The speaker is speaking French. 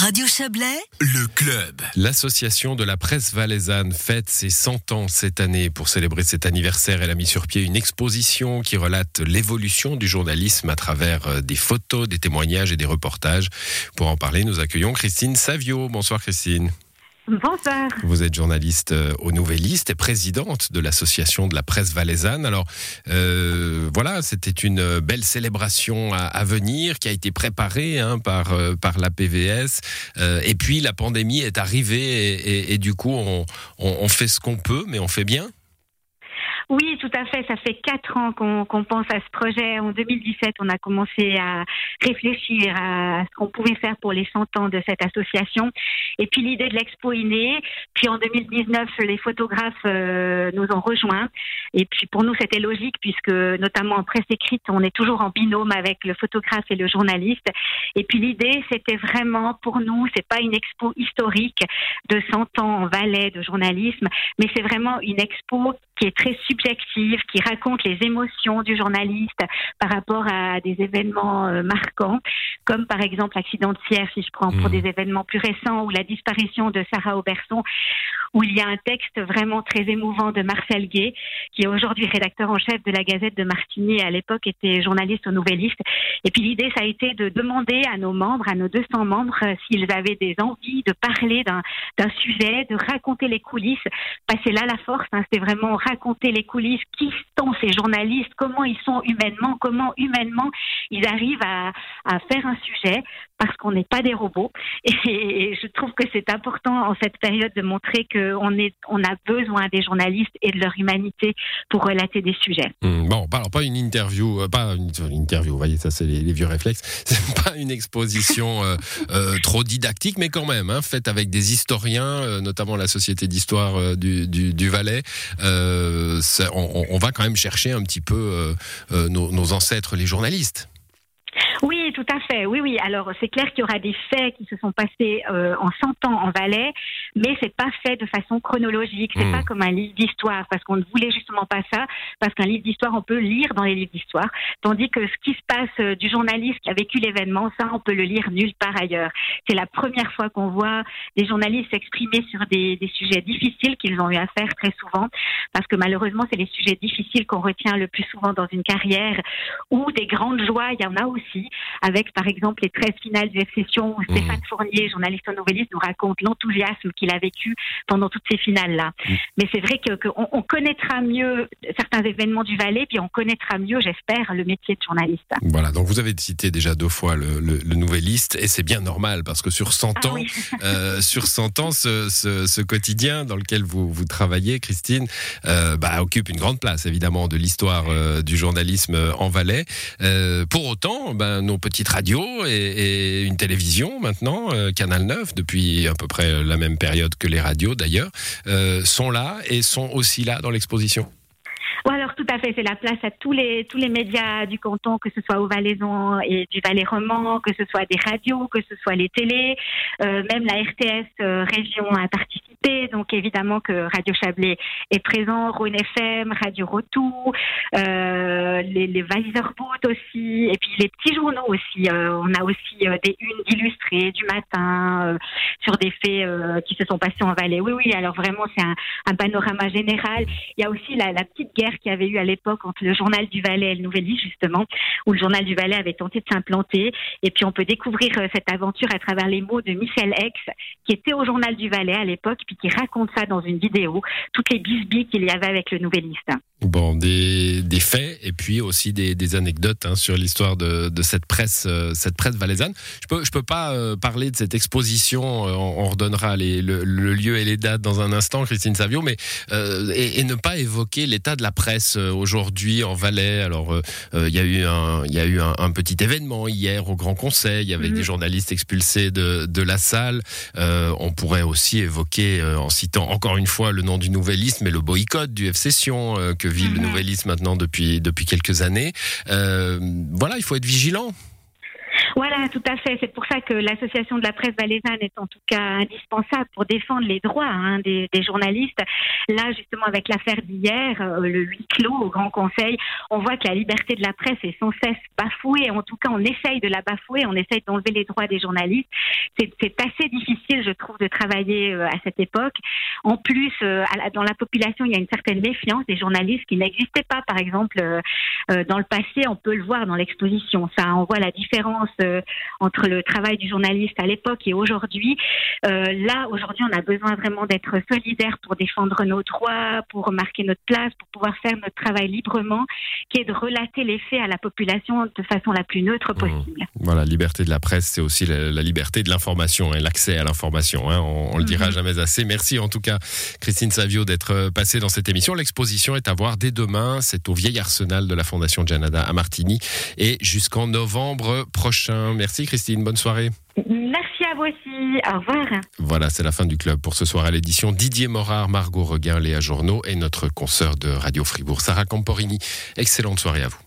Radio Chablais, le club. L'association de la presse valaisanne fête ses 100 ans cette année. Pour célébrer cet anniversaire, elle a mis sur pied une exposition qui relate l'évolution du journalisme à travers euh, des photos, des témoignages et des reportages. Pour en parler, nous accueillons Christine Savio. Bonsoir Christine. Bonsoir. Vous êtes journaliste euh, au Nouvelliste et présidente de l'association de la presse valaisanne. Alors euh, voilà, c'était une belle célébration à, venir qui a été préparée hein, par euh, par la PVS. et puis la pandémie est arrivée et, du coup on fait ce qu'on peut, mais on fait bien. Oui, tout à fait. Ça fait quatre ans qu'on pense à ce projet. En 2017, on a commencé à réfléchir à ce qu'on pouvait faire pour les 100 ans de cette association. Et puis l'idée de l'expo est née. Puis en 2019, les photographes euh, nous ont rejoints. Et puis pour nous, c'était logique puisque notamment en presse écrite, on est toujours en binôme avec le photographe et le journaliste. Et puis l'idée, c'était vraiment pour nous, c'est pas une expo historique de 100 ans en Valais de journalisme, mais c'est vraiment une expo qui est très subjective, qui raconte les émotions du journaliste par rapport à des événements euh, marquants, comme par exemple l'accident de Sierre, si je prends pour mmh. des événements plus récents, ou la disparition de Sarah Auberson, où il y a un texte vraiment très émouvant de Marcel Gay, qui est aujourd'hui rédacteur en chef de la Gazette de Martigny et à l'époque était journaliste au Nouvelliste. Et puis l'idée, ça a été de demander à nos membres, à nos 200 membres, euh, s'ils avaient des envies de parler d'un sujet, de raconter les coulisses. Passer là la force, hein, c'était vraiment raconter les coulisses, qui sont ces journalistes, comment ils sont humainement, comment humainement ils arrivent à, faire un sujet, parce qu'on n'est pas des robots. Et, je trouve que c'est important en cette période de montrer on a besoin des journalistes et de leur humanité pour relater des sujets. Mmh, bon, alors pas une interview, euh, pas une, interview, vous voyez, ça c'est les, vieux réflexes, c'est pas une exposition euh, euh, trop didactique, mais quand même, hein, faite avec des historiens, notamment la Société d'histoire du, du, Valais. On, va quand même chercher un petit peu nos ancêtres, les journalistes. Oui, tout à fait. Oui, oui. Alors, c'est clair qu'il y aura des faits qui se sont passés euh, en 100 ans en Valais, mais c'est pas fait de façon chronologique. C'est hmm. pas comme un livre d'histoire, parce qu'on ne voulait justement pas ça, parce qu'un livre d'histoire, on peut lire dans les livres d'histoire, tandis que ce qui se passe euh, du journaliste qui a vécu l'événement, ça, on peut le lire nulle part ailleurs. C'est la première fois qu'on voit des journalistes s'exprimer sur des, des sujets difficiles qu'ils ont eu à faire très souvent, parce que malheureusement, c'est les sujets difficiles qu'on retient le plus souvent dans une carrière, ou des grandes joies, il y en a aussi avec par exemple les 13 finales du F-Session où Stéphane mmh. Fournier, journaliste nouvelliste, nous raconte l'enthousiasme qu'il a vécu pendant toutes ces finales-là. Mmh. Mais c'est vrai qu'on on connaîtra mieux certains événements du Valais, puis on connaîtra mieux, j'espère, le métier de journaliste. Voilà, donc vous avez cité déjà deux fois le, le, le Nouvelliste, et c'est bien normal, parce que sur 100 ah ans, euh, sur 100 ans, ce, ce, ce, quotidien dans lequel vous, vous travaillez, Christine, euh, bah, occupe une grande place, évidemment, de l'histoire euh, du journalisme en Valais. Pour autant, ben, nos petites radios et, une télévision maintenant, euh, Canal 9, depuis à peu près la même période que les radios d'ailleurs, euh, sont là et sont aussi là dans l'exposition. Oui, alors tout à fait, c'est la place à tous les tous les médias du canton, que ce soit au Valaisan et du Valais roman, que ce soit des radios, que ce soit les télés, euh, même la RTS région a participé donc évidemment que Radio Chablais est présent, Rhône FM, Radio Rotou, euh, les, les aussi, et puis les petits journaux aussi. Euh, on a aussi euh, des unes illustrées du matin euh, sur des faits qui se sont passés en Valais. Oui, oui, alors vraiment c'est un, un, panorama général. Il y a aussi la, la petite guerre qu'il y avait eu à l'époque entre le journal du Valais et le Nouvelliste justement, où le journal du Valais avait tenté de s'implanter. Et puis on peut découvrir cette aventure à travers les mots de Michel X, qui était au journal du Valais à l'époque, qui raconte ça dans une vidéo, toutes les bisbis qu'il y avait avec le Nouvelliste. Bon, des, des, faits et puis aussi des, des anecdotes hein, sur l'histoire de, de, cette presse, euh, cette presse valaisanne. Je peux, je peux pas euh, parler de cette exposition. Euh, on, redonnera les, le, lieu et les dates dans un instant, Christine Savio, mais et, et, ne pas évoquer l'état de la presse aujourd'hui en Valais. Alors, il y a eu un, il y a eu un, un, petit événement hier au Grand Conseil avec mhm. des journalistes expulsés de, de la salle. on pourrait aussi évoquer, en citant encore une fois le nom du Nouvellisme, mais le boycott du F-Session que vit le mhm. Nouvellisme maintenant depuis, depuis quelques années. Euh, voilà, il faut être vigilant. Voilà, tout à fait. C'est pour ça que l'association de la presse valaisanne est en tout cas indispensable pour défendre les droits hein, des, journalistes. Là, justement, avec l'affaire d'hier, euh, le huis clos au Grand Conseil, on voit que la liberté de la presse est sans cesse bafouée. En tout cas, on essaye de la bafouer, on essaye d'enlever les droits des journalistes. C'est assez difficile, je trouve, de travailler euh, à cette époque. En plus, euh, dans la population, il y a une certaine méfiance des journalistes qui n'existaient pas. Par exemple, dans le passé, on peut le voir dans l'exposition. Ça, on voit la différence euh, entre le travail du journaliste à l'époque et aujourd'hui. Euh, là, aujourd'hui, on a besoin vraiment d'être solidaire pour défendre nos droits, pour marquer notre place, pour pouvoir faire notre travail librement, qui est de relater les faits à la population de façon la plus neutre mmh. possible. Voilà, liberté de la presse, c'est aussi la, liberté de l'information et hein, l'accès à l'information. Hein. on, ne le dira mmh. jamais assez. Merci en tout cas, Christine Savio, d'être euh, passée dans cette émission. L'exposition est à voir dès demain. C'est au vieil arsenal de la Fondation Janada à Martigny et jusqu'en novembre prochain. Merci Christine, bonne soirée. Merci à vous aussi, au revoir. Voilà, c'est la fin du club pour ce soir à l'édition. Didier Morard, Margot Reguin, Léa Journaux et notre consoeur de Radio Fribourg, Sarah Camporini. Excellente soirée à vous.